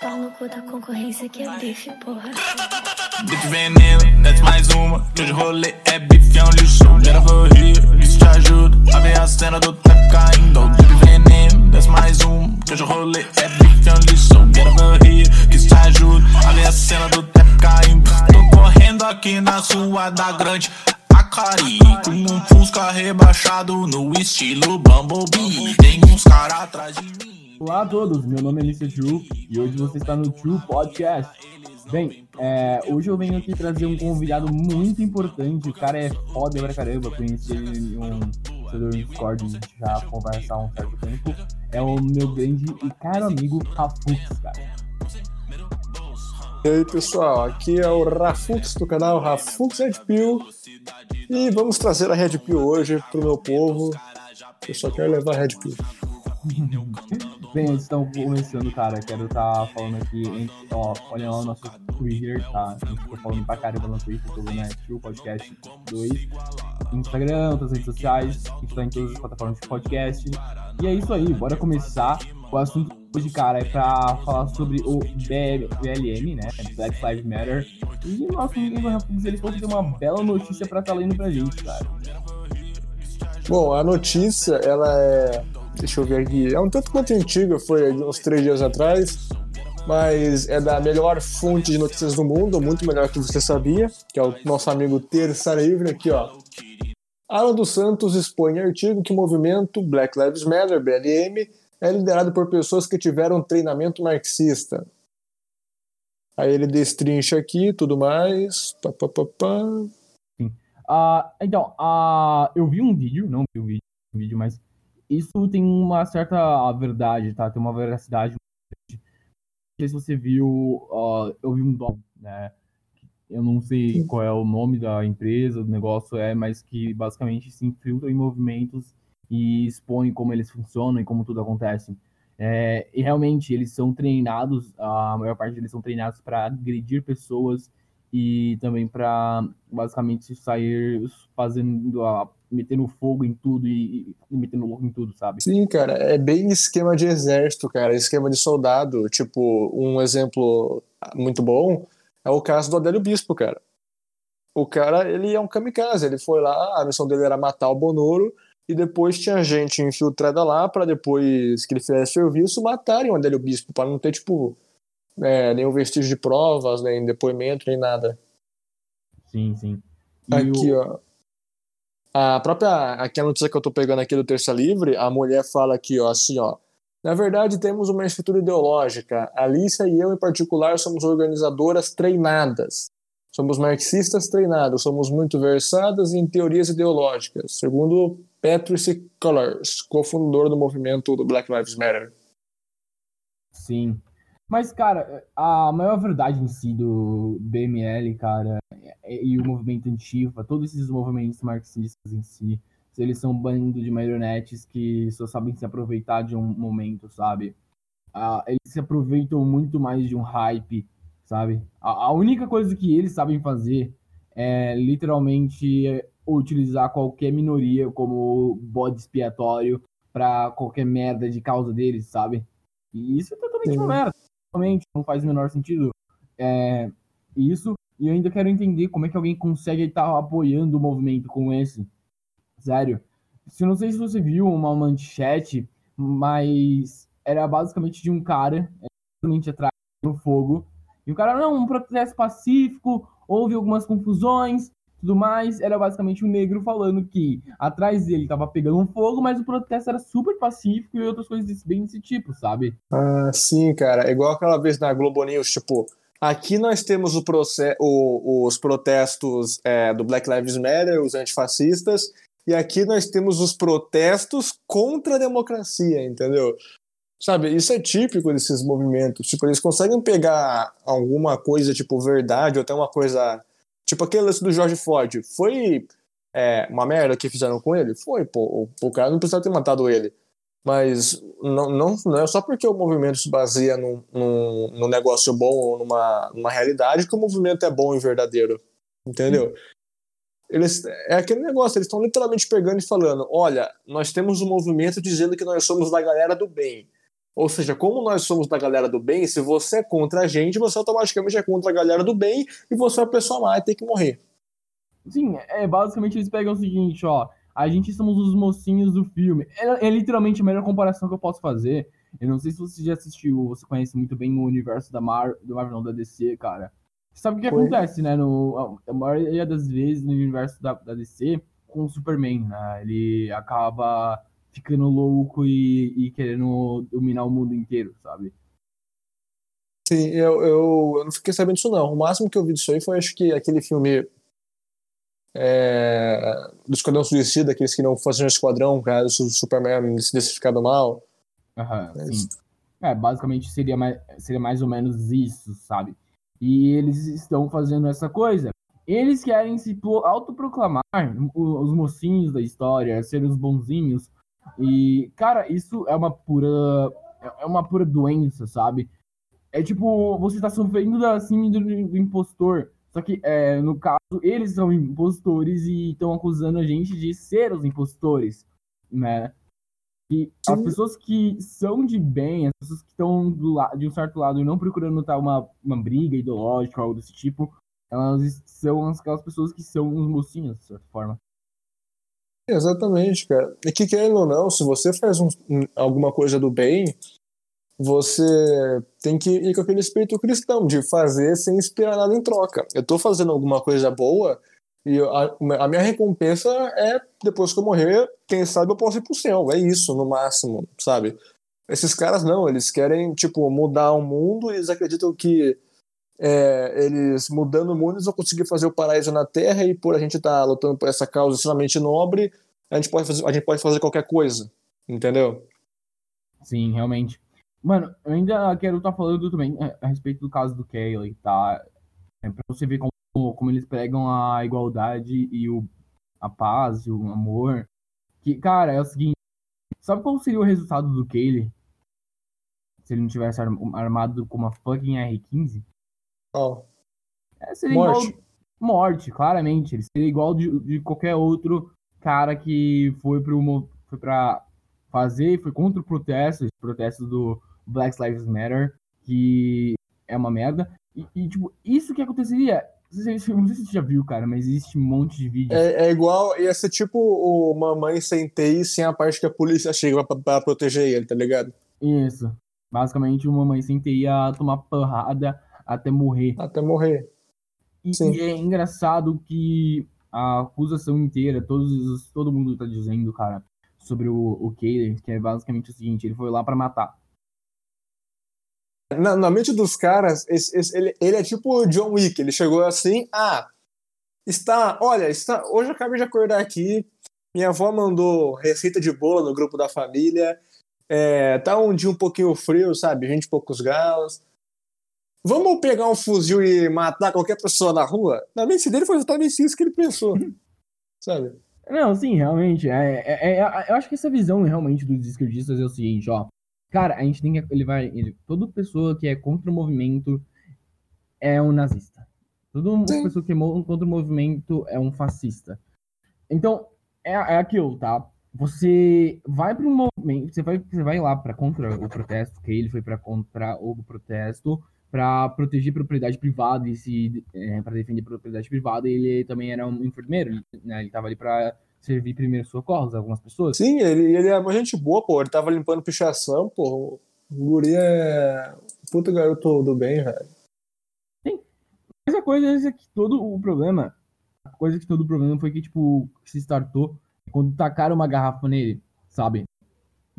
Pau no cu da concorrência que é bife, porra. Bitch veneno, desce mais uma. Que de rolê é bife, é um lixo. Gera rir, isso te ajuda a ver a cena do tá caindo. Bitch veneno, desce mais uma. Que de rolê é bife, é um lixo. Gera rir, isso te ajuda a ver a cena do tá caindo. Correndo aqui na sua da grande. Acari, com um Fusca rebaixado no estilo Bumblebee. Tem uns caras atrás de mim. Olá a todos, meu nome é Mr. True e hoje você está no True Podcast. Bem, é, hoje eu venho aqui trazer um convidado muito importante, o cara é foda pra caramba, conheci ele em um servidor Discord, já conversa há um certo tempo. É o meu grande e caro amigo Rafux, cara. E aí pessoal, aqui é o Rafux do canal Rafux Red Pill e vamos trazer a Red Pill hoje pro meu povo. Eu só quero levar a Red Pill. Bem, estão começando, cara, quero estar tá falando aqui, ó, olha lá o nosso Twitter, tá? A gente ficou falando pra caramba no Twitter, vendo o Podcast 2, Instagram, outras redes sociais, a gente tá em todas as plataformas de podcast. E é isso aí, bora começar. O assunto hoje, cara, é pra falar sobre o BLM, né? Black Lives Matter. E nosso amigo Rafuz, ele que tem uma bela notícia pra estar tá lendo pra gente, cara. Bom, a notícia, ela é Deixa eu ver aqui. É um tanto quanto antiga, foi uns três dias atrás, mas é da melhor fonte de notícias do mundo, muito melhor que você sabia, que é o nosso amigo Terça Livre, aqui ó. Alan dos Santos expõe artigo que o movimento Black Lives Matter, BLM, é liderado por pessoas que tiveram treinamento marxista. Aí ele destrincha aqui tudo mais. Pá, pá, pá, pá. Uh, então, uh, eu vi um vídeo, não vi um vídeo, um vídeo, mas isso tem uma certa verdade, tá? Tem uma veracidade. Não sei se você viu, uh, eu vi um dom, né? Eu não sei qual é o nome da empresa, do negócio é, mas que basicamente se infiltra em movimentos e expõe como eles funcionam e como tudo acontece. É, e realmente eles são treinados, a maior parte deles são treinados para agredir pessoas e também para basicamente sair fazendo a metendo fogo em tudo e, e metendo louco em tudo, sabe? Sim, cara, é bem esquema de exército, cara, esquema de soldado. Tipo, um exemplo muito bom é o caso do Adélio Bispo, cara. O cara, ele é um kamikaze, ele foi lá, a missão dele era matar o Bonoro, e depois tinha gente infiltrada lá para depois que ele fizesse serviço matarem o Adélio Bispo, para não ter, tipo, é, nenhum vestígio de provas, nem depoimento, nem nada. Sim, sim. E Aqui, o... ó. A própria aquela notícia que eu tô pegando aqui do Terça Livre, a mulher fala aqui, ó, assim, ó. Na verdade, temos uma estrutura ideológica. A Alicia e eu, em particular, somos organizadoras treinadas. Somos marxistas treinados, somos muito versadas em teorias ideológicas, segundo Patrice Cullors, cofundador do movimento do Black Lives Matter. Sim. Mas, cara, a maior verdade em si do BML, cara, e o movimento Antifa, todos esses movimentos marxistas em si, eles são um bando de marionetes que só sabem se aproveitar de um momento, sabe? Uh, eles se aproveitam muito mais de um hype, sabe? A, a, única coisa que eles sabem fazer é literalmente utilizar qualquer minoria como bode expiatório para qualquer merda de causa deles, sabe? E isso é totalmente Sim. uma merda. Totalmente não faz o menor sentido. É, isso e eu ainda quero entender como é que alguém consegue estar apoiando o um movimento como esse. Sério. Eu não sei se você viu uma manchete, mas era basicamente de um cara, basicamente atrás do fogo. E o cara, não, um protesto pacífico, houve algumas confusões, tudo mais. Era basicamente um negro falando que atrás dele tava pegando um fogo, mas o protesto era super pacífico e outras coisas bem desse tipo, sabe? Ah, sim, cara. É igual aquela vez na Globo News, tipo, Aqui nós temos o o, os protestos é, do Black Lives Matter, os antifascistas, e aqui nós temos os protestos contra a democracia, entendeu? Sabe, isso é típico desses movimentos. Tipo, eles conseguem pegar alguma coisa, tipo, verdade, ou até uma coisa. Tipo, aquele lance do George Floyd. Foi é, uma merda que fizeram com ele? Foi, pô. O, o cara não precisava ter matado ele. Mas não, não, não é só porque o movimento se baseia num, num, num negócio bom ou numa, numa realidade que o movimento é bom e verdadeiro. Entendeu? Eles, é aquele negócio, eles estão literalmente pegando e falando: olha, nós temos um movimento dizendo que nós somos da galera do bem. Ou seja, como nós somos da galera do bem, se você é contra a gente, você automaticamente é contra a galera do bem e você é a pessoa má e tem que morrer. Sim, é basicamente eles pegam o seguinte, ó. A gente somos os mocinhos do filme. É, é literalmente a melhor comparação que eu posso fazer. Eu não sei se você já assistiu, você conhece muito bem o universo da Mar, do Marvel, não, da DC, cara. Você sabe o que Foi. acontece, né? No, a maioria das vezes no universo da, da DC com o Superman, né? Ele acaba ficando louco e, e querendo dominar o mundo inteiro, sabe? Sim, eu, eu, eu não fiquei sabendo disso, não. O máximo que eu vi disso aí foi, acho que, aquele filme é, do Esquadrão Suicida, aqueles que não faziam esquadrão, cara, se o Superman se desse ficado mal. Aham, É sim. isso. É, basicamente seria mais, seria mais ou menos isso, sabe? E eles estão fazendo essa coisa. Eles querem se pro- autoproclamar os mocinhos da história, ser os bonzinhos. E, cara, isso é uma pura. É uma pura doença, sabe? É tipo, você tá sofrendo da síndrome do, impostor. Só que, é, no caso, eles são impostores e estão acusando a gente de ser os impostores, né? E as pessoas que são de bem, as pessoas que estão de um certo lado e não procurando estar uma, uma briga ideológica ou algo desse tipo, elas são aquelas pessoas que são os mocinhos, de certa forma. Exatamente, cara. E que querendo ou não, se você faz um- um- alguma coisa do bem, você tem que ir com aquele espírito cristão de fazer sem esperar nada em troca. Eu tô fazendo alguma coisa boa e a, a minha recompensa é, depois que eu morrer, quem sabe eu posso ir pro céu. É isso, no máximo, sabe? Esses caras não, eles querem, tipo, mudar o mundo eles acreditam que é, eles mudando o mundo vão conseguir fazer o paraíso na Terra e por a gente estar lutando por essa causa extremamente nobre, a gente pode fazer, a gente pode fazer qualquer coisa, entendeu? Sim, realmente. Mano, eu ainda quero estar falando também é, a respeito do caso do Kelly, tá? É pra você ver como, como eles pregam a igualdade e o, a paz e o amor. Que, cara, é o seguinte, sabe qual seria o resultado do Kelly se ele não tivesse arm- armado com uma fucking R15? Ó, É, seria Morte. igual morte, claramente. Ele seria igual de, de qualquer outro cara que foi pro foi para fazer, foi contra o protesto, esse protesto do Black Lives Matter, que é uma merda. E, e, tipo, isso que aconteceria. Não sei, se- não sei se você já viu, cara, mas existe um monte de vídeos. É, é igual, ia ser tipo o mamãe sem TI sem a parte que a polícia chega pra, pra proteger ele, tá ligado? Isso. Basicamente, uma mãe sem ter ia tomar porrada até morrer. Até morrer. E, e é engraçado que a acusação inteira, todos, os- todo mundo tá dizendo, cara, sobre o, o Kaden, que é basicamente o seguinte, ele foi lá pra matar. Na, na mente dos caras, esse- esse- ele, ele é tipo o John Wick. Ele chegou assim, ah, está, olha, está, hoje eu acabei de acordar aqui, minha avó mandou receita de bolo no grupo da família, é, tá um dia um pouquinho frio, sabe, 20 e poucos graus. Vamos pegar um fuzil e matar qualquer pessoa na rua? Na mente dele foi exatamente isso que ele pensou, sabe? Não, sim, realmente. É, é- é- eu acho que essa visão realmente dos esquerdistas é o seguinte, ó. Cara, a gente tem que. Ele vai. Ele, toda pessoa que é contra o movimento é um nazista. Toda Sim. pessoa que é contra o movimento é um fascista. Então, é, é aquilo, tá? Você vai para um movimento, você vai, você vai lá para contra o protesto, que ele foi para contra o protesto, para proteger propriedade privada e se é, para defender propriedade privada. Ele também era um enfermeiro, ele, né, ele tava ali para servir primeiros socorros a algumas pessoas. Sim, ele, ele é uma gente boa, pô. Ele tava limpando pichação, pô. O guri é. Puta garoto do bem, velho. Mas a coisa é que todo o problema, a coisa que todo o problema foi que, tipo, se startou quando tacaram uma garrafa nele, sabe?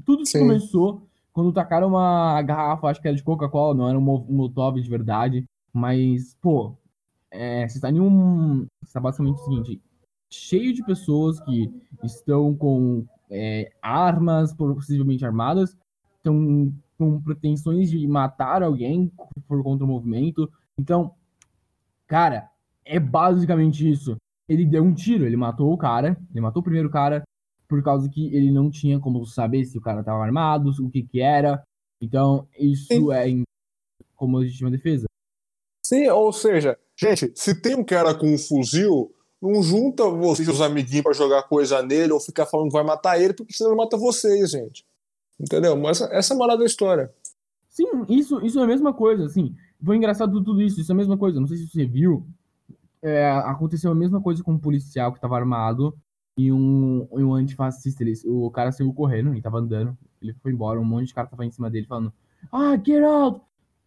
Tudo Sim. começou quando tacaram uma garrafa, acho que era de Coca-Cola, não era um mo- Molotov de verdade, mas, pô, é, você tá em um... Você tá basicamente o seguinte, cheio de pessoas que estão com é, armas, possivelmente armadas, estão com pretensões de matar alguém por contra o movimento, então Cara, é basicamente isso. Ele deu um tiro, ele matou o cara, ele matou o primeiro cara, por causa que ele não tinha como saber se o cara tava armado, o que que era. Então, isso Sim. é em- como legítima defesa. Sim, ou seja, gente, se tem um cara com um fuzil, não junta vocês os amiguinhos pra jogar coisa nele ou ficar falando que vai matar ele, porque senão ele mata vocês, gente. Entendeu? Mas essa, essa é a morada da história. Sim, isso, isso é a mesma coisa, assim. Foi engraçado tudo isso, isso é a mesma coisa. Não sei se você viu. É, aconteceu a mesma coisa com um policial que tava armado e um, e um antifascista. Ele, o cara saiu correndo e tava andando. Ele foi embora, um monte de cara tava em cima dele falando, ah, get out!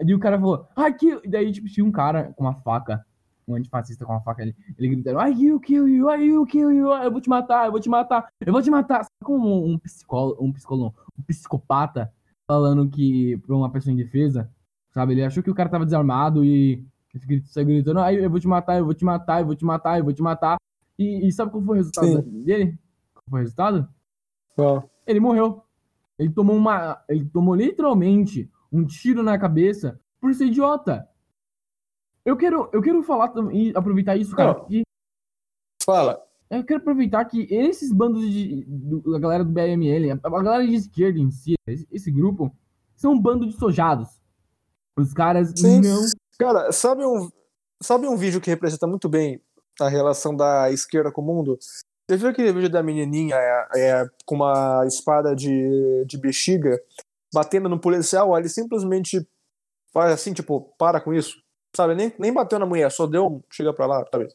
E o cara falou, ah, kill! E daí, tipo, tinha um cara com uma faca, um antifascista com uma faca ali, ele gritando, I will kill you, I will kill you, eu vou te matar, eu vou te matar, eu vou te matar. Sabe como um psicólogo, um psicólogo, um psicopata falando que pra uma pessoa indefesa, sabe? Ele achou que o cara tava desarmado e saiu gritando, ah, eu vou te matar, eu vou te matar, eu vou te matar, eu vou te matar. E, e sabe qual foi o resultado Sim. dele? Qual foi o resultado? Ó, Ele morreu. Ele tomou uma. Ele tomou literalmente um tiro na cabeça por ser idiota. Eu quero, eu quero falar e aproveitar isso, cara. Não. que Fala. eu quero aproveitar que esses bandos de. do- a galera do BML, a, a galera de esquerda em si, esse, esse grupo, são um bando de sojados. Os caras Sim. não. Cara, sabe um, sabe um vídeo que representa muito bem a relação da esquerda com o mundo? Você viu aquele vídeo da menininha é, é, com uma espada de, de bexiga batendo no policial? Ele simplesmente faz assim, tipo, para com isso. Sabe? Nem, nem bateu na mulher, só deu um chega pra lá, sabe?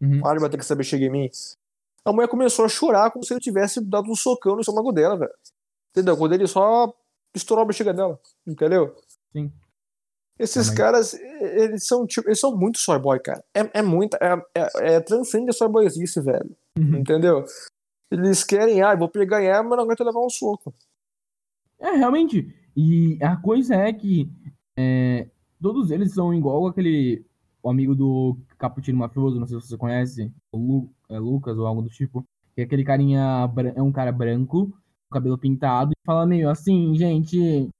Uhum. Para de bater com essa bexiga em mim. A mulher começou a chorar como se ele tivesse dado um socão no estômago dela, velho. Entendeu? Quando ele só estourou a bexiga dela. Entendeu? Sim. Esses mas- caras, eles são tipo, eles são muito soy boy, cara. É, é muito, é, é, é transcende a soy boyzice, velho. Uhum. Entendeu? Eles querem, ah, vou pegar ganhar, mas não aguenta levar um soco. É, realmente. E a coisa é que é, todos eles são igual aquele o amigo do Caputino Mafioso, não sei se você conhece, o Lu, é Lucas ou algo do tipo. Que é aquele carinha, é um cara branco, com cabelo pintado, e fala meio assim, gente.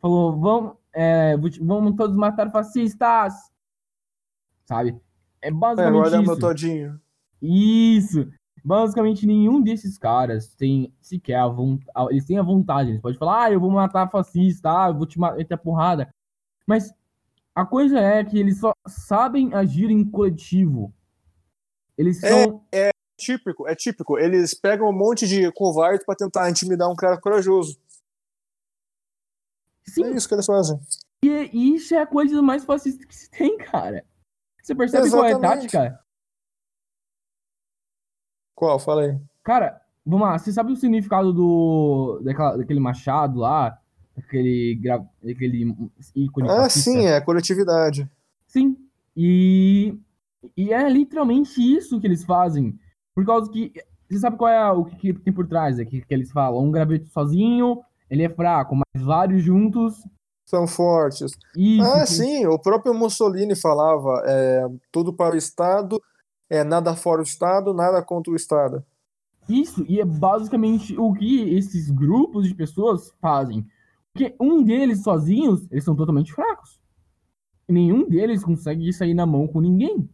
Falou, vamos, é, vamos todos matar fascistas. Sabe? É É, basicamente meu isso. todinho. Isso! Basicamente, nenhum desses caras tem sequer a vontade. Eles têm a vontade, eles podem falar, ah, eu vou matar fascista, ah, eu vou te meter a porrada. Mas a coisa é que eles só sabem agir em coletivo. Eles É. são. Típico, é típico. Eles pegam um monte de covarde pra tentar intimidar um cara corajoso. Sim, É isso que eles fazem. e, e isso é a coisa mais fascista que se tem, cara. Você percebe qual é a Exatamente. tática? Qual? Fala aí. Cara, vamos lá, você sabe o significado do daquela- daquele machado lá? Aquele, gra- aquele ícone Ah, fascista? sim, é coletividade. Sim. E, e é literalmente isso que eles fazem. Por causa que. Você sabe qual é o que, que tem por trás? É que, que eles falam. Um graveto sozinho, ele é fraco, mas vários juntos. São fortes. Isso. Ah, que- sim, o próprio Mussolini falava: é, tudo para o Estado, é nada fora do Estado, nada contra o Estado. Isso, e é basicamente o que esses grupos de pessoas fazem. Porque um deles sozinhos, eles são totalmente fracos. E nenhum deles consegue sair na mão com ninguém.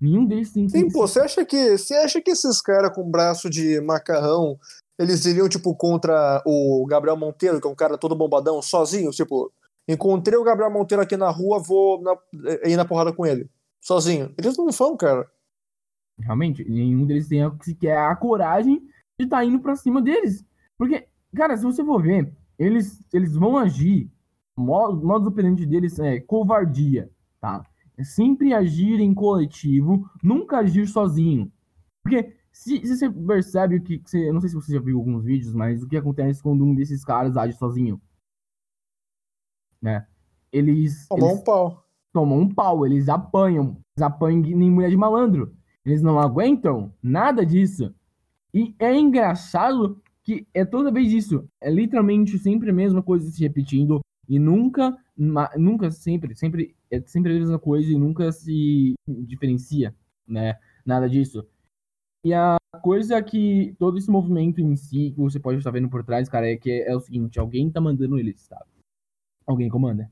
Nenhum deles tem Sim, pô, você acha que você acha que esses caras com braço de macarrão, eles iriam, tipo, contra o Gabriel Monteiro, que é um cara todo bombadão, sozinho? Tipo, encontrei o Gabriel Monteiro aqui na rua, vou na, ir na porrada com ele. Sozinho. Eles não são, cara. Realmente, nenhum deles tem sequer a coragem de estar indo pra cima deles. Porque, cara, se você for ver, eles, eles vão agir, o modo, modo operante deles é covardia, tá? É sempre agir em coletivo, nunca agir sozinho. Porque se, se você percebe o que, que você, eu não sei se você já viu alguns vídeos, mas o que acontece quando um desses caras age sozinho, né? Eles, eles um pau. tomam um pau, eles apanham, eles apanham nem mulher de malandro. Eles não aguentam nada disso. E é engraçado que é toda vez isso. É literalmente sempre a mesma coisa se repetindo. E nunca, nunca sempre, sempre, é sempre a mesma coisa e nunca se diferencia, né? Nada disso. E a coisa que todo esse movimento em si, que você pode estar vendo por trás, cara, é que é, o seguinte, alguém tá mandando eles, tá? Alguém comanda.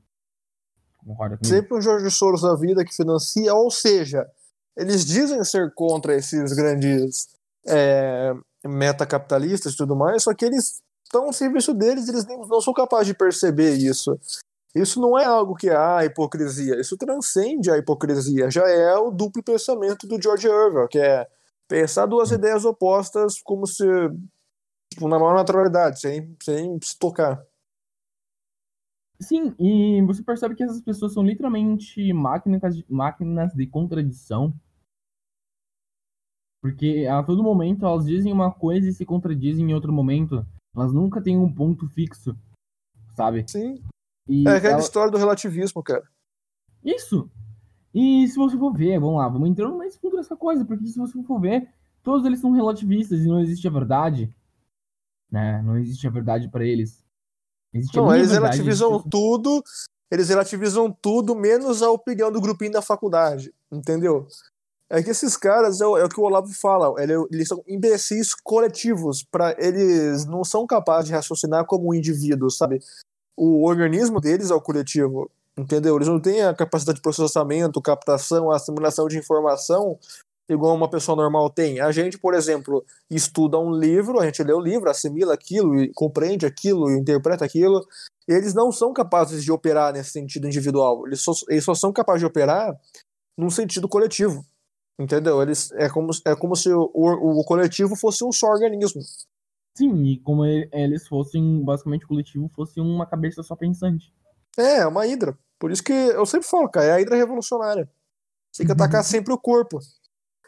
Concorda comigo? Sempre um Jorge Soros da vida que financia, ou seja, eles dizem ser contra esses grandes é, metacapitalistas e tudo mais, só que eles estão ao serviço deles, eles nem, não são capazes de perceber isso. Isso não é algo que é a hipocrisia, isso transcende a hipocrisia, já é o duplo pensamento do George Orwell, que é Pensar duas ideias opostas como se. Tipo, na maior naturalidade, sem, sem se tocar. Sim, e você percebe que essas pessoas são literalmente máquinas de, máquinas de contradição. Porque a todo momento elas dizem uma coisa e se contradizem em outro momento. Elas nunca têm um ponto fixo, sabe? Sim. E É aquela ela- história do relativismo, cara. Isso! E se você for ver, vamos lá, vamos entrando mais fundo nessa coisa, porque se você for ver, todos eles são relativistas e não existe a verdade. Né? Não existe a verdade pra eles. Existe Não, eles verdade, relativizam existe a- tudo, eles relativizam tudo, menos a opinião do grupinho da faculdade, entendeu? É que esses caras, é o, é o que o Olavo fala, ele- eles são imbecis coletivos, para eles não são capazes de raciocinar como um indivíduo, sabe? O organismo deles é o coletivo, entendeu? Eles não têm a capacidade de processamento, captação, assimilação de informação igual uma pessoa normal tem. A gente, por exemplo, estuda um livro, a gente lê o livro, assimila aquilo, e compreende aquilo, e interpreta aquilo. Eles não são capazes de operar nesse sentido individual. Eles só, eles só são capazes de operar num sentido coletivo. Entendeu? Eles, é, como, é como se o, o, o coletivo fosse um só organismo. Sim, e como eles fossem, basicamente, o coletivo fosse uma cabeça só pensante. É, é uma hidra. Por isso que eu sempre falo, cara, é a hidra revolucionária. Tem que atacar sempre o corpo.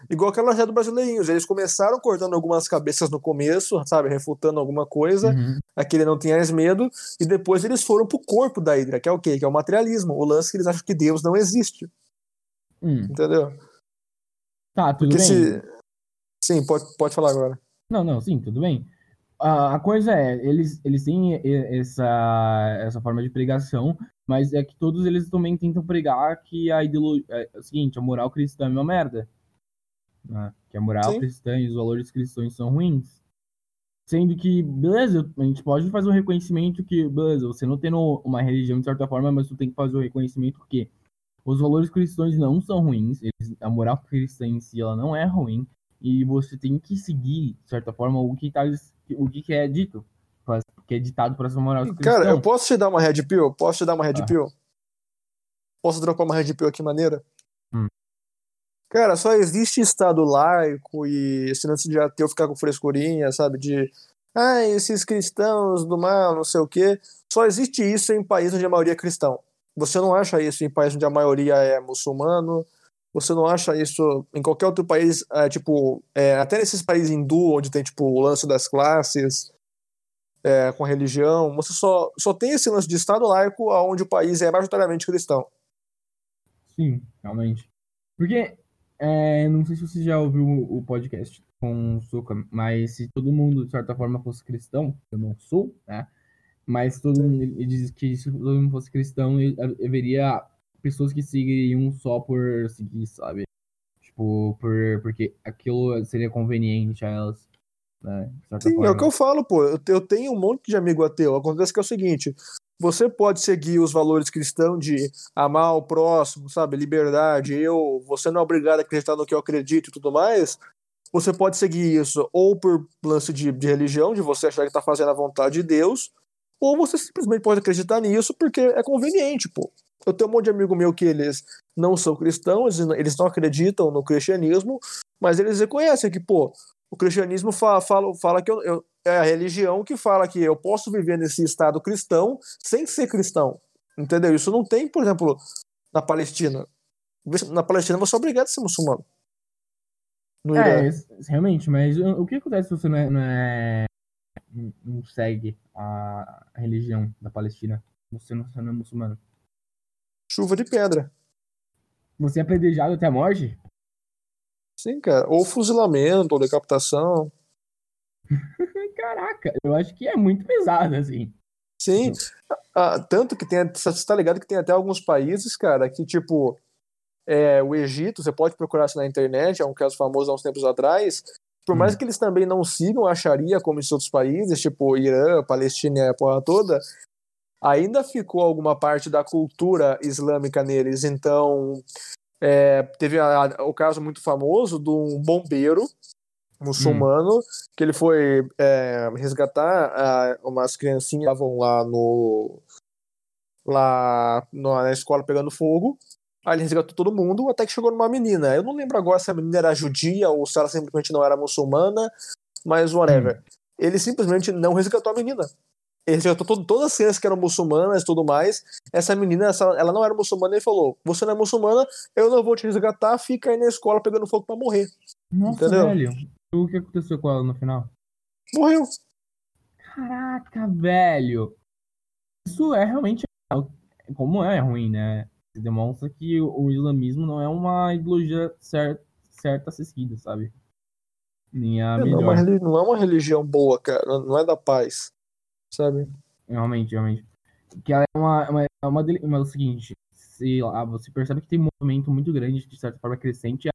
Igual aquela já do Brasileirinhos. Eles começaram cortando algumas cabeças no começo, sabe? Refutando alguma coisa. Uhum. aquele não tinha mais medo, e depois eles foram pro corpo da Hydra, que é o quê? Que é o materialismo, o lance que eles acham que Deus não existe, Hum, entendeu? Tá, tudo Porque bem. se... Sim, pode, pode falar agora. Não, não, sim, tudo bem. A, a coisa é, eles, eles têm essa, essa forma de pregação, mas é que todos eles também tentam pregar que a ideologia. É, o seguinte, a moral cristã é uma merda. né? Que a moral Sim. cristã e os valores cristãos são ruins. Sendo que, beleza, a gente pode fazer um reconhecimento que, beleza, você não tendo uma religião de certa forma, mas tu tem que fazer o reconhecimento que os valores cristãos não são ruins, eles- a moral cristã em si ela não é ruim, e você tem que seguir, de certa forma, o que, tá, o que que é dito, que é ditado para essa moral cristã. Cara, eu posso te dar uma red pill? Posso te dar uma red Ah. pill? Posso dropar uma red pill aqui maneira? Hum. Cara, só existe estado laico e esse lance de ateu ficar com frescurinha, sabe? De, ah, esses cristãos do mal, não sei o quê. Só existe isso em países onde a maioria é cristão. Você não acha isso em países onde a maioria é muçulmano. Você não acha isso em qualquer outro país, é, tipo, é, até nesses países hindu, onde tem, tipo, o lance das classes, é, com a religião. Você só, só tem esse lance de estado laico onde o país é majoritariamente cristão. Sim, realmente. Porque, é, não sei se você já ouviu o podcast com o Suca, mas se todo mundo, de certa forma, fosse cristão, eu não sou, né? Mas todo mundo, ele diz que se todo mundo fosse cristão, haveria pessoas que seguiriam só por seguir, sabe? Tipo, por, porque aquilo seria conveniente a elas, né? Sim, forma. é o que eu falo, pô. Eu, eu tenho um monte de amigo ateu. Acontece que é o seguinte: você pode seguir os valores cristãos de amar o próximo, sabe? Liberdade, eu, você não é obrigado a acreditar no que eu acredito e tudo mais. Você pode seguir isso ou por lance de, de religião, de você achar que tá fazendo a vontade de Deus, ou você simplesmente pode acreditar nisso porque é conveniente, pô. Eu tenho um monte de amigo meu que eles não são cristãos, eles não acreditam no cristianismo, mas eles reconhecem que, pô, o cristianismo fala, fala, fala que eu, eu- é a religião que fala que eu posso viver nesse estado cristão sem ser cristão. Entendeu? Isso não tem, por exemplo, na Palestina. Na Palestina você é obrigado a ser muçulmano. No. É, realmente, mas o que acontece se você não, é, não, é- não segue a religião da Palestina? Você não, você não é muçulmano? Chuva de pedra. Você é apedrejado até a morte? Sim, cara. Ou fuzilamento, ou decapitação. Caraca, eu acho que é muito pesado, assim. Sim. Ah, tanto que tem. Você tá ligado que tem até alguns países, cara, que tipo. É, o Egito, você pode procurar isso na internet, é um caso famoso há uns tempos atrás. Por mais Hum. que eles também não sigam a Sharia como esses outros países, tipo Irã, Palestina e a porra toda, ainda ficou alguma parte da cultura islâmica neles. Então, é, teve a- a- o caso muito famoso de um bombeiro muçulmano que ele foi é, resgatar ah, umas criancinhas que estavam lá no lá no- na escola pegando fogo. Aí ele resgatou todo mundo, até que chegou numa menina. Eu não lembro agora se a menina era judia ou se ela simplesmente não era muçulmana, mas whatever. Ele simplesmente não resgatou a menina. Ele todas as crianças que eram muçulmanas e tudo mais. Essa menina, essa- ela não era muçulmana, ele falou: Você não é muçulmana, eu não vou te resgatar, fica aí na escola pegando fogo pra morrer. Nossa, Entendeu? velho. O que aconteceu com ela no final? Morreu. Caraca, velho. Isso é realmente. Como é ruim, né? Demonstra que o islamismo não é uma ideologia certa, certa a ser seguida, sabe? Nem a não, é uma, melhor. não é uma religião boa, cara. Não é da paz. Sabe? Realmente, realmente. Que ela é uma, uma, é uma, é o seguinte, se, lá, você percebe que tem um movimento muito grande, de certa forma crescente,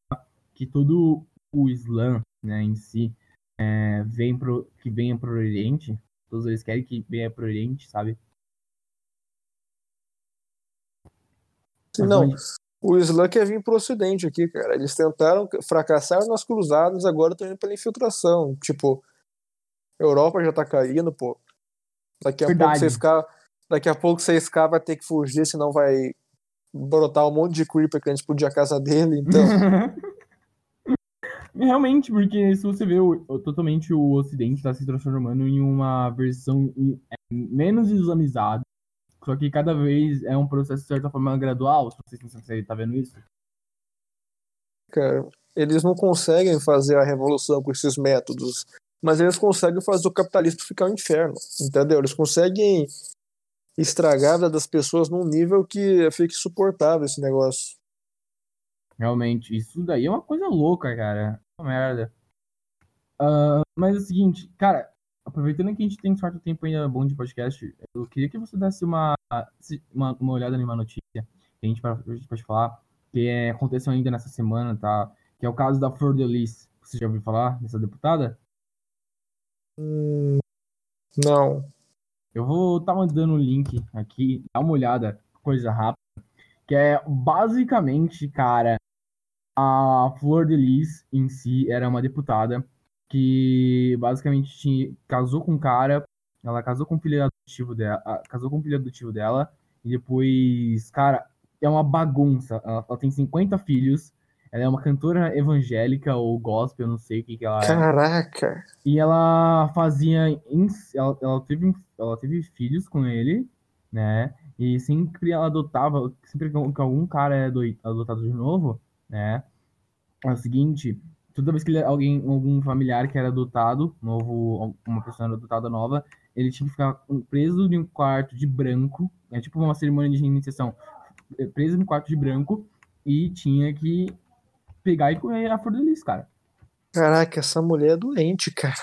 que todo o Islã, né, em si, é, vem pro, que venha pro Oriente, todos eles querem que venha pro Oriente, sabe? Mas Não, onde- o Islã quer vir pro ocidente aqui, cara. Eles tentaram, fracassaram nas cruzadas, agora estão indo pela infiltração. Tipo, Europa já tá caindo, pô. Daqui a pouco Verdade. você ficar. Daqui a pouco você escapa vai ter que fugir, senão vai brotar um monte de creeper querendo explodir a casa dele. Então, Realmente, porque se você vê o, totalmente o Ocidente está se transformando em uma versão é, menos islamizada. Só que cada vez é um processo, de certa forma, gradual. Se você, se você tá vendo isso. cara, eles não conseguem fazer a revolução com esses métodos. Mas eles conseguem fazer o capitalismo ficar um inferno. Entendeu? Eles conseguem estragar das pessoas num nível que fica insuportável esse negócio. Realmente, isso daí é uma coisa louca, cara. Uma merda. Ah, mas é o seguinte, cara, aproveitando que a gente tem um certo tempo ainda bom de podcast, eu queria que você desse uma, uma, uma olhada numa notícia que a gente pode- a gente pode falar, que é, aconteceu ainda nessa semana, tá? Que é o caso da Flor de Lis. Você já ouviu falar dessa deputada? Hum, não. Eu vou estar mandando o link aqui, dá uma olhada, coisa rápida. Que é basicamente, cara, a Flor de Lis em si era uma deputada que basicamente tinha- casou com um cara, ela casou com o filho adotivo dela, ah, casou com o filho adotivo dela, e depois, cara, é uma bagunça. Ela, ela tem 50 filhos, ela é uma cantora evangélica ou gospel, eu não sei o que que ela é. Caraca. E ela fazia. Ela, ela, teve, ela teve filhos com ele, né? E sempre ela adotava. Sempre que algum cara é ado- adotado de novo, né? É o seguinte: toda vez que alguém, algum familiar que era adotado, novo, uma pessoa era adotada nova, ele tinha que ficar preso em um quarto de branco. É tipo uma cerimônia de iniciação. Preso em um quarto de branco e tinha que pegar e comer a flor de lis, cara. Caraca, essa mulher é doente, cara.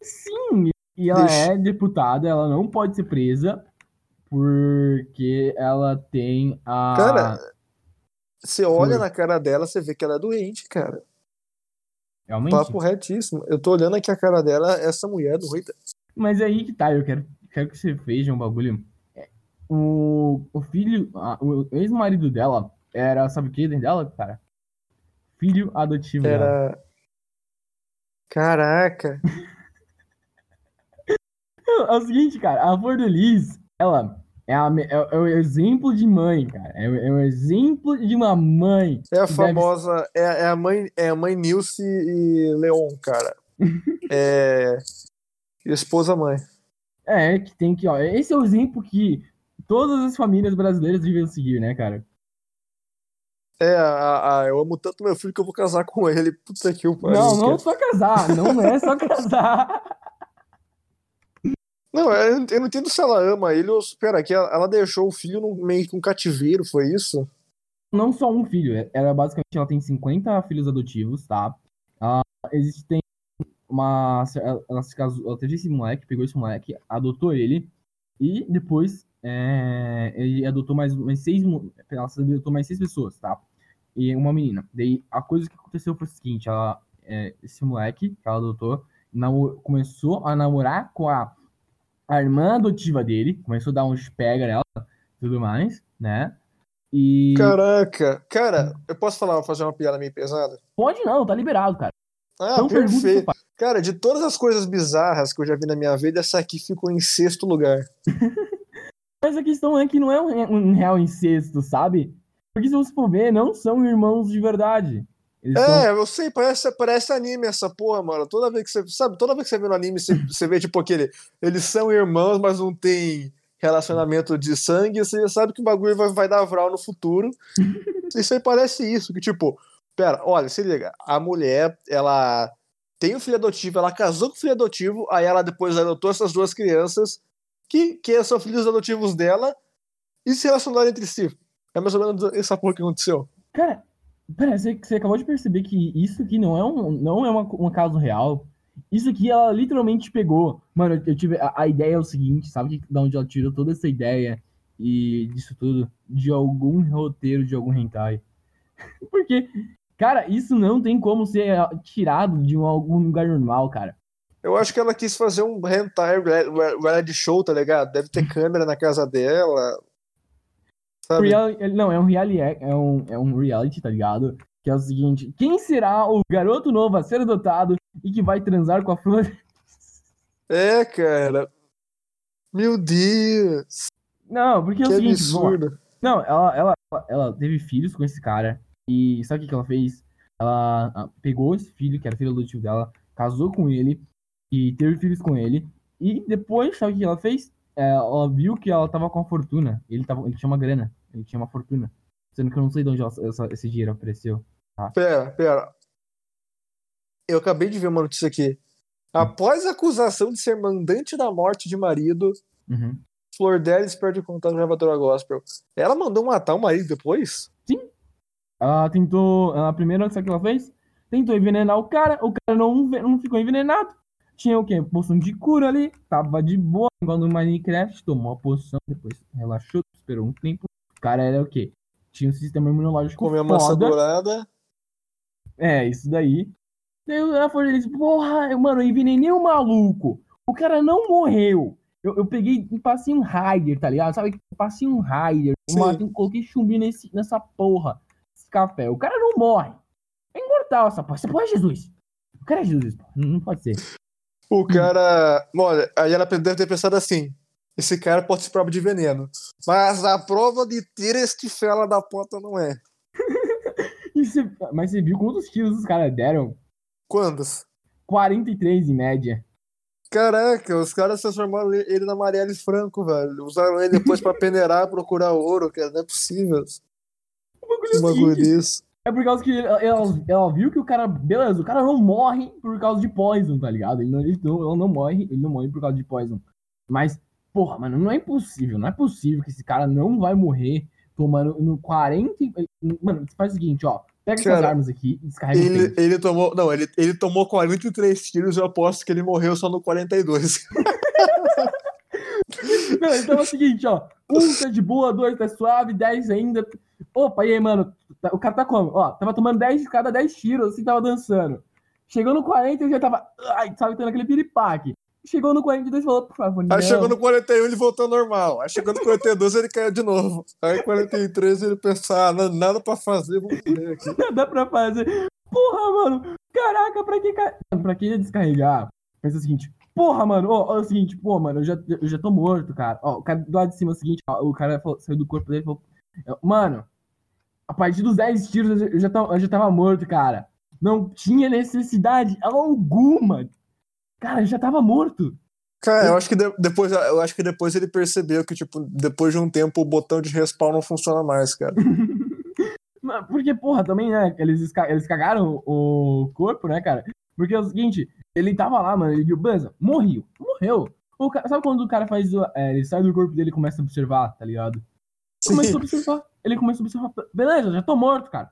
Sim, e ela Deixa- é deputada, ela não pode ser presa porque ela tem a. Cara, você olha na cara dela, você vê que ela é doente, cara. realmente. Papo retíssimo. Eu tô olhando aqui a cara dela, essa mulher é doida. Mas é aí que tá, eu quero, quero que você veja um bagulho. É, O, o filho, a- o ex-marido dela era, sabe o que dela, cara? Filho adotivo dela. Era. Caraca. É o seguinte, cara, a Flor de Lis, ela é, a é, é o exemplo de mãe, cara. É, o- é o exemplo de uma mãe. É a que deve famosa. É, é a mãe, é a mãe Nilce e Leon, cara. É. Esposa mãe. É, que tem que, ó, esse é o exemplo que todas as famílias brasileiras deviam seguir, né, cara? É, a, a- eu amo tanto meu filho que eu vou casar com ele. Puta que o pariu. Não, não cara. só casar, não é só casar. Não, eu não eu não entendo se ela ama ele ou. Pera, que ela, ela deixou o filho num, meio que um cativeiro, foi isso? Não só um filho, é- ela basicamente ela tem 50 filhos adotivos, tá? Ela, existe tem uma ela, ela se casou, ela teve esse moleque, pegou esse moleque, adotou ele e depois é, ele adotou mais, mais seis, ela adotou mais seis pessoas, tá? E uma menina. Daí a coisa que aconteceu foi o seguinte, ela, é, esse moleque que ela adotou começou a namorar com a, a irmã adotiva dele, começou a dar uns pega nela, tudo mais, né? E Caraca. Cara, eu posso falar, fazer uma piada meio pesada? pode não, tá liberado, cara. Ah, Então perfeito. Cara, de todas as coisas bizarras que eu já vi na minha vida, essa aqui ficou em sexto lugar. Mas a questão é que não é um, um real incesto, sabe? Porque se você for ver, não são irmãos de verdade. Eles É, são- eu sei, parece, parece anime essa porra, mano. Toda vez que você, sabe, toda vez que você vê no anime, você, você vê, tipo, aquele. Eles são irmãos, mas não tem relacionamento de sangue, você já sabe que o bagulho vai, vai dar vral no futuro. Isso aí parece isso, que, tipo, pera, olha, se liga, a mulher, ela tem um filho adotivo, ela casou com o filho adotivo, aí ela depois adotou essas duas crianças, que, que são filhos adotivos dela, e se relacionaram entre si. É mais ou menos essa porra que aconteceu. Cara, pera, você, você acabou de perceber que isso aqui não é um, não é uma, um caso real. Isso aqui ela literalmente pegou. Mano, eu, eu tive. A, a ideia é o seguinte, sabe de onde ela tirou toda essa ideia e disso tudo? De algum roteiro de algum hentai. Porque, cara, isso não tem como ser ah, tirado de um, algum lugar normal, cara. Eu acho que ela quis fazer um hentai re- re- reality show, tá ligado? Deve ter câmera na casa dela. Sabe? Real- não, é um reality, é um, é um reality, tá ligado? Que é o seguinte: quem será o garoto novo a ser adotado e que vai transar com a flor? É, cara. Meu Deus. Não, porque é o Que seguinte, absurdo. Não, ela, ela, ela teve filhos com esse cara. E sabe o que, que ela fez? Ela ah, pegou esse filho, que era filho adotivo dela, casou com ele e teve filhos com ele. E depois, sabe o que ela fez? É, ela viu que ela tava com a fortuna. Ele, tava, ele tinha uma grana, ele tinha uma fortuna. Sendo que eu não sei de onde ela- essa- esse dinheiro apareceu. Pera, pera. Eu acabei de ver uma notícia aqui. Após a acusação de ser mandante da morte de marido, Uhum. Flor Delis perde contato com a gravadora gospel. Ela mandou matar o marido depois? Ela tentou. Ela primeiro, sabe o que ela fez? Tentou envenenar o cara, o cara não, não ficou envenenado. Tinha o quê? Poção de cura ali, tava de boa, igual no Minecraft, tomou a poção, depois relaxou, esperou um tempo. O cara era o quê? Tinha um sistema imunológico Comeu maçã foda. dourada. É, isso daí. Daí ela falou, ele disse, porra, eu- mano, eu envenenei o maluco. O cara não morreu. Eu, eu peguei e passei um Raider, tá ligado? Sabe? Passei um Raider, coloquei chumbinho nesse, nessa porra. Esse café. O cara não morre. É imortal essa porra. Essa porra é Jesus. O cara é Jesus, pô. Não pode ser. O cara. Olha, aí ela deve ter pensado assim: esse cara pode ser prova de veneno. Mas a prova de ter este fela da puta não é. Você- mas você viu quantos tiros os caras deram? Quantas? 43 em média. Caraca, os caras transformaram ele na Marielle Franco, velho. Usaram ele depois pra peneirar, procurar ouro, cara. Não é possível. O bagulho é o bagulho desse. É por causa que ela, ela- ela viu que o cara. Beleza, o cara não morre por causa de poison, tá ligado? Ele não, ele não, ele não morre, ele não morre por causa de poison. Mas, porra, mano, não é impossível. Não é possível que esse cara não vai morrer tomando no 40. e- Mano, faz o seguinte, ó. Pega essas Cara, armas aqui e descarrega Ele, ele tomou. Não, ele, ele tomou 43 tiros, eu aposto que ele morreu só no 42. Não, então é o seguinte, ó. Um tá de boa, dois tá suave, dez ainda. Opa, e aí, mano? Tá- O cara tá como? Ó, tava tomando 10 de cada 10 tiros, assim, tava dançando. Chegou no 40 e já tava. Ai, sabe, tendo aquele piripaque. Chegou no 42 e falou, por favor, não. Aí chegou no 41 ele voltou normal. Aí chegou no 42 ele caiu de novo. Aí 43 ele pensou, ah, não- nada pra fazer, vou morrer aqui. Dá pra fazer. Porra, mano. Caraca, pra que. Pra que descarregar? Pensa o seguinte. Porra, mano. Ó, ó, é o seguinte, pô, mano, eu já, eu já tô morto, cara. Ó, o cara do lado de cima é o seguinte, ó, o cara falou- saiu do corpo dele e falou. Mano, a partir dos 10 tiros eu já, tava, eu já tava morto, cara. Não tinha necessidade alguma. Cara, eu já tava morto. Cara, eu acho que de- depois, eu acho que depois ele percebeu que, tipo, depois de um tempo o botão de respawn não funciona mais, cara. Porque, porra, também, né? Eles, eles cagaram o corpo, né, cara? Porque é o seguinte, ele tava lá, mano, ele viu, Banza, morreu, morreu. O ca- Sabe quando o cara faz. é, ele sai do corpo dele e começa a observar, tá ligado? Começou a observar. Ele começou a observar. Beleza, já tô morto, cara.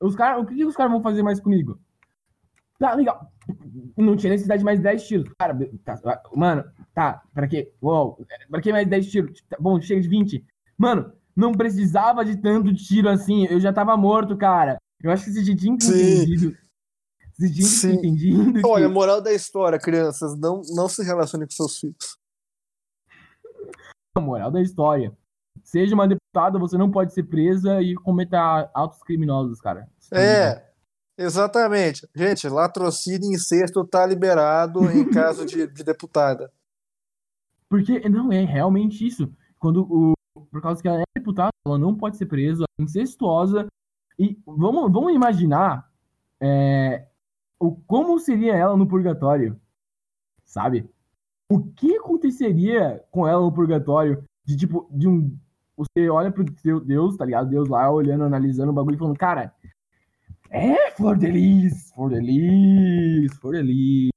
Os cara, o que, que os caras vão fazer mais comigo? Tá, legal. Não tinha necessidade de mais 10 tiros. Cara, tá, mano, tá, pra quê? Uou, pra que mais 10 tiros? Tá bom, chega de 20. Mano, não precisava de tanto tiro assim. Eu já tava morto, cara. Eu acho que já tinha que entendido. Você tinha que entendido. Olha, moral da história, crianças, não, não se relacionem com seus filhos. a moral da história. Seja uma deputada, você não pode ser presa e cometer atos criminosos, cara. É, exatamente. Gente, latrocínio e incesto tá liberado em caso de, de deputada. Porque, não, é realmente isso. Quando o. por causa que ela é deputada, ela não pode ser presa, ela é incestuosa. E vamos, vamos imaginar é, o, como seria ela no purgatório, sabe? O que aconteceria com ela no purgatório de tipo, de um. Você olha pro seu Deus, tá ligado? Deus lá olhando, analisando o bagulho e falando, cara, é Flor de Lis, Flor de Lis, Flor de Lis.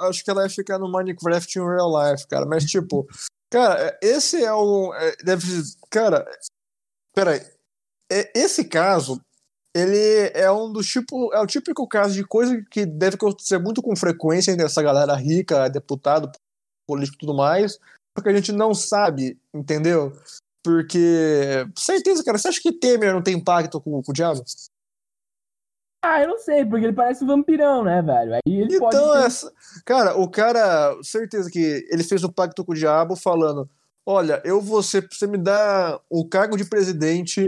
Acho que ela ia ficar no Minecraft em real life, cara. Mas, tipo, cara, esse é o. é, deve. Cara, peraí. É, esse caso, ele é um dos tipo. É o típico caso de coisa que deve acontecer muito com frequência entre essa galera rica, deputado, político e tudo mais. Porque a gente não sabe, entendeu? Porque. Certeza, cara. Você acha que Temer não tem pacto com, com o diabo? Ah, eu não sei, porque ele parece um vampirão, né, velho? Aí ele pode. Então, ter- essa... cara, o cara, certeza que ele fez o pacto com o diabo falando: Olha, eu vou ser, você me dá o cargo de presidente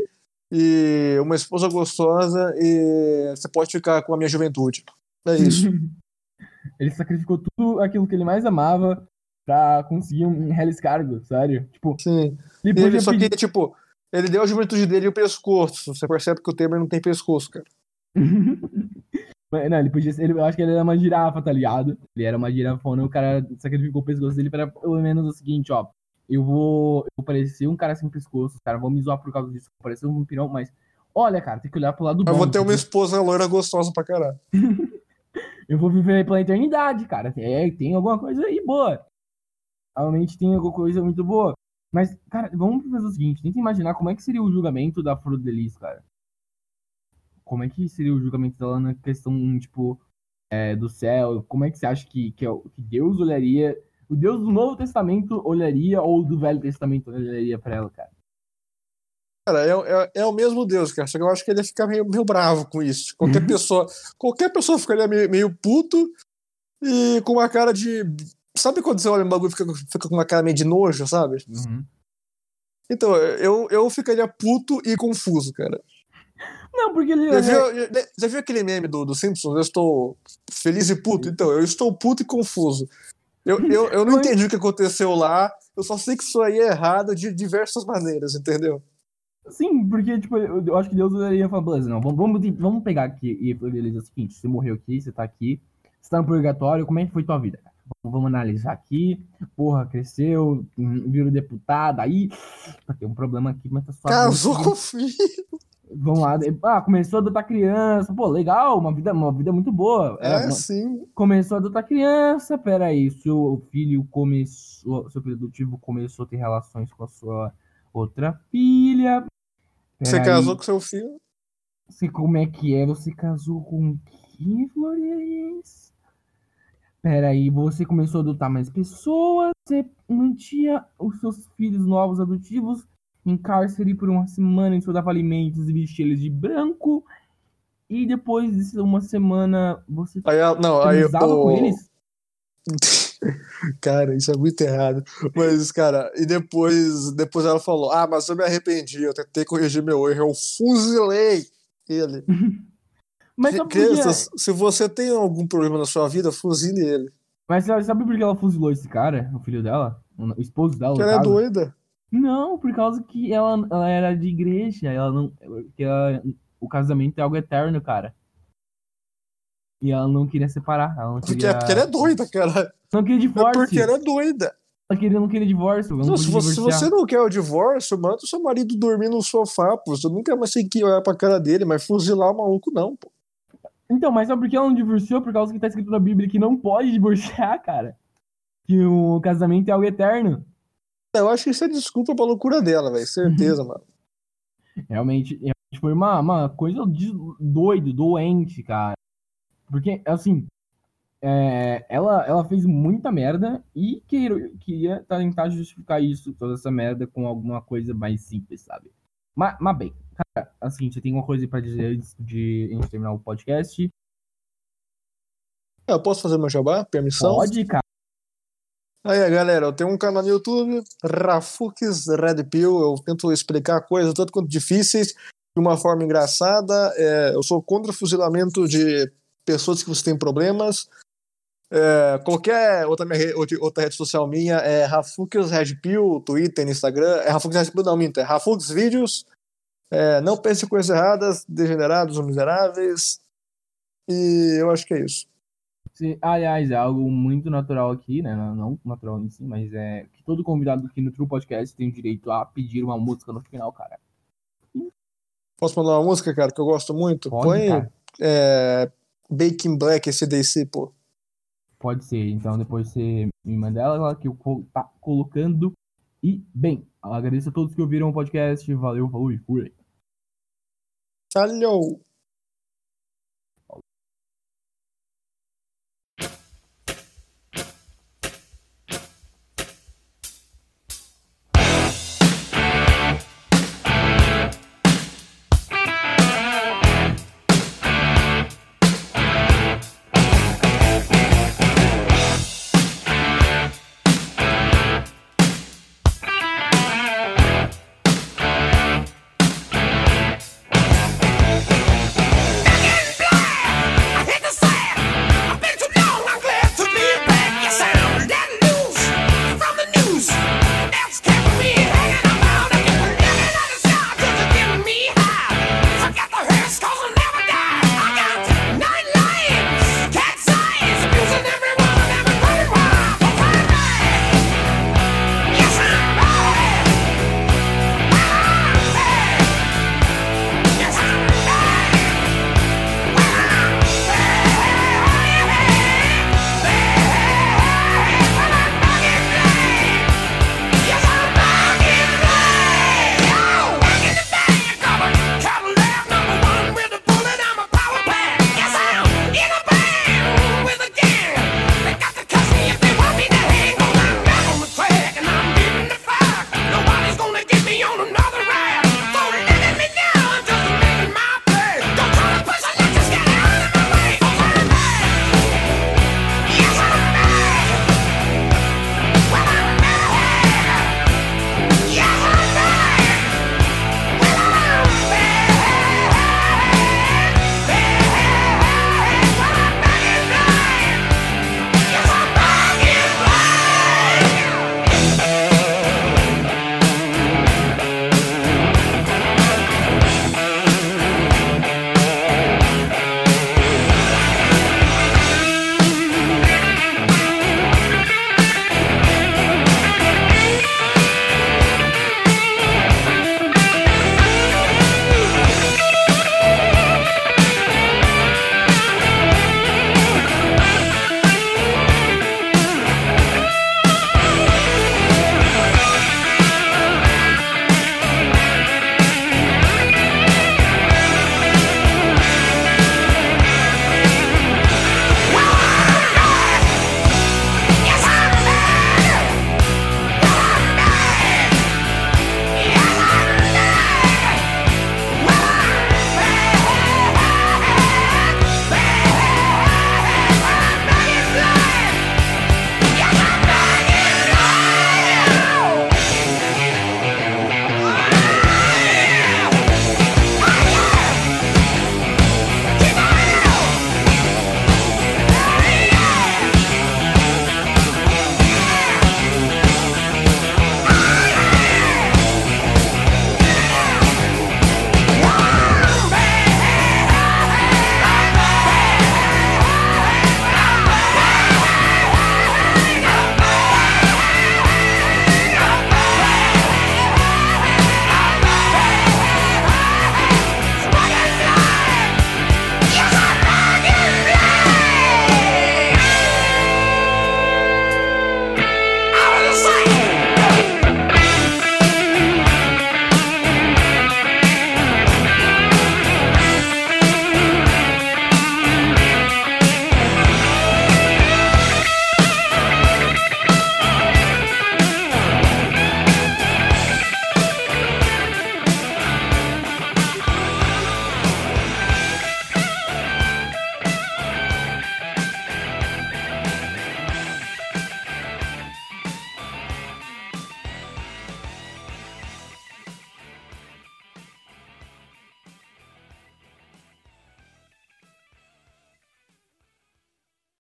e uma esposa gostosa e você pode ficar com a minha juventude. É isso. ele sacrificou tudo aquilo que ele mais amava pra conseguir um Hellis cargo, sério. Tipo, Sim. ele Ele, só que, pedir... tipo, ele deu a juventude dele e o pescoço. Você percebe que o Temer não tem pescoço, cara. Não, ele podia ser, ele, eu acho que ele era uma girafa, tá ligado? Ele era uma girafona e o cara sacrificou o pescoço dele pra pelo menos o seguinte, ó. Eu vou, eu vou parecer um cara sem pescoço, os caras vão me zoar por causa disso, vou parecer um vampirão, mas olha, cara, tem que olhar pro lado bom. Eu vou ter uma esposa loira gostosa pra caralho. Eu vou viver pela eternidade, cara. É, tem alguma coisa aí boa. Realmente tem alguma coisa muito boa. Mas, cara, vamos fazer o seguinte: tenta imaginar como é que seria o julgamento da Flor de Lis, cara. Como é que seria o julgamento dela na questão, tipo, é, do céu? Como é que você acha que, que, é que Deus olharia. O Deus do Novo Testamento olharia ou do Velho Testamento olharia pra ela, cara? Cara, é, é, é o mesmo Deus, cara. Só que eu acho que ele ia ficar meio, meio bravo com isso. Qualquer pessoa, qualquer pessoa ficaria meio, meio puto e com uma cara de. Sabe quando você olha um bagulho e fica, fica com uma cara meio de nojo, sabe? Uhum. Então, eu, eu ficaria puto e confuso, cara. Não, porque ele. Já viu, já- já viu aquele meme do, do Simpsons? Eu estou feliz e puto? Então, eu estou puto e confuso. Eu, eu, eu não entendi o que aconteceu lá, eu só sei que isso aí é errado de diversas maneiras, entendeu? Sim, porque, tipo, eu, eu acho que Deus e falar, beleza, não, vamos, vamos, vamos pegar aqui e ele diz o seguinte, você morreu aqui, você tá aqui, você tá no purgatório, como é que foi tua vida? cara? Vamos, analisar aqui, porra, cresceu, virou deputado, aí, tá, tem um problema aqui, mas tá só... Casou com o filho. Vamos lá, ah, começou a adotar criança, pô, legal, uma vida, uma vida muito boa. É, uma- sim. começou a adotar criança, peraí, seu filho começou, seu filho adotivo começou a ter relações com a sua outra filha. Você Peraí. casou com seu filho. Você, como é que é? Você casou com quem, Flores? Peraí, você começou a adotar mais pessoas, você mantinha os seus filhos novos adotivos em cárcere por uma semana, e só dava alimentos e vestia eles de branco. E depois de uma semana, você Aí, não, aí o- com eles? Cara, isso é muito errado. Mas, cara, e depois, depois ela falou: Ah, mas eu me arrependi, eu tentei corrigir meu erro, eu fuzilei ele. Mas sabe? Crianças, se você tem algum problema na sua vida, fuzile ele. Mas sabe por que ela fuzilou esse cara, o filho dela? O esposo dela? Porque ela é doida. Não, por causa que ela, ela era de igreja, ela não. Ela- o casamento é algo eterno, cara. E ela não queria separar. Ela não Porque, queria. é porque ela é doida, cara. Não queria É divórcio. porque ela é doida. Ela queria, não queria divórcio. Não Não, se, podia você, se você não quer o divórcio, manda o seu marido dormir no sofá, pô. Você nunca mais tem que olhar pra cara dele, mas fuzilar o maluco, não, pô. Então, mas sabe por que ela não divorciou? Por causa que tá escrito na Bíblia que não pode divorciar, cara. Que o casamento é algo eterno. Eu acho que isso é desculpa pra loucura dela, velho. Certeza, mano. Realmente, realmente foi uma, uma coisa de doido, doente, cara. Porque, assim, é, ela, ela fez muita merda e queira- queria tentar justificar isso, toda essa merda, com alguma coisa mais simples, sabe? Mas, mas bem, cara, assim, você tem alguma coisa pra dizer antes de a gente terminar o podcast? Eu posso fazer meu jabá? Permissão? Pode, cara. Aí, galera, eu tenho um canal no YouTube, Rafux Red Pill. Eu tento explicar coisas tanto quanto difíceis de uma forma engraçada. É, eu sou contra o fuzilamento de pessoas que você tem problemas. É, qualquer outra, minha, outra, rede social minha é Rafux Red Pill, Twitter, Instagram. É Rafux Red Pill, não, minto. É Rafux Vídeos. É, não pense coisas erradas, degenerados ou miseráveis. E eu acho que é isso. Se- aliás, é algo muito natural aqui, né? Não natural em si, mas é que todo convidado aqui no True Podcast tem o direito a pedir uma música no final, cara. Posso mandar uma música, cara, que eu gosto muito? Pode, Põe é, Baking Black SDC, pô. Pode ser. Então depois você me manda ela que eu vou tá colocando. E, bem, agradeço a todos que ouviram o podcast. Valeu, falou e fui. Falhou!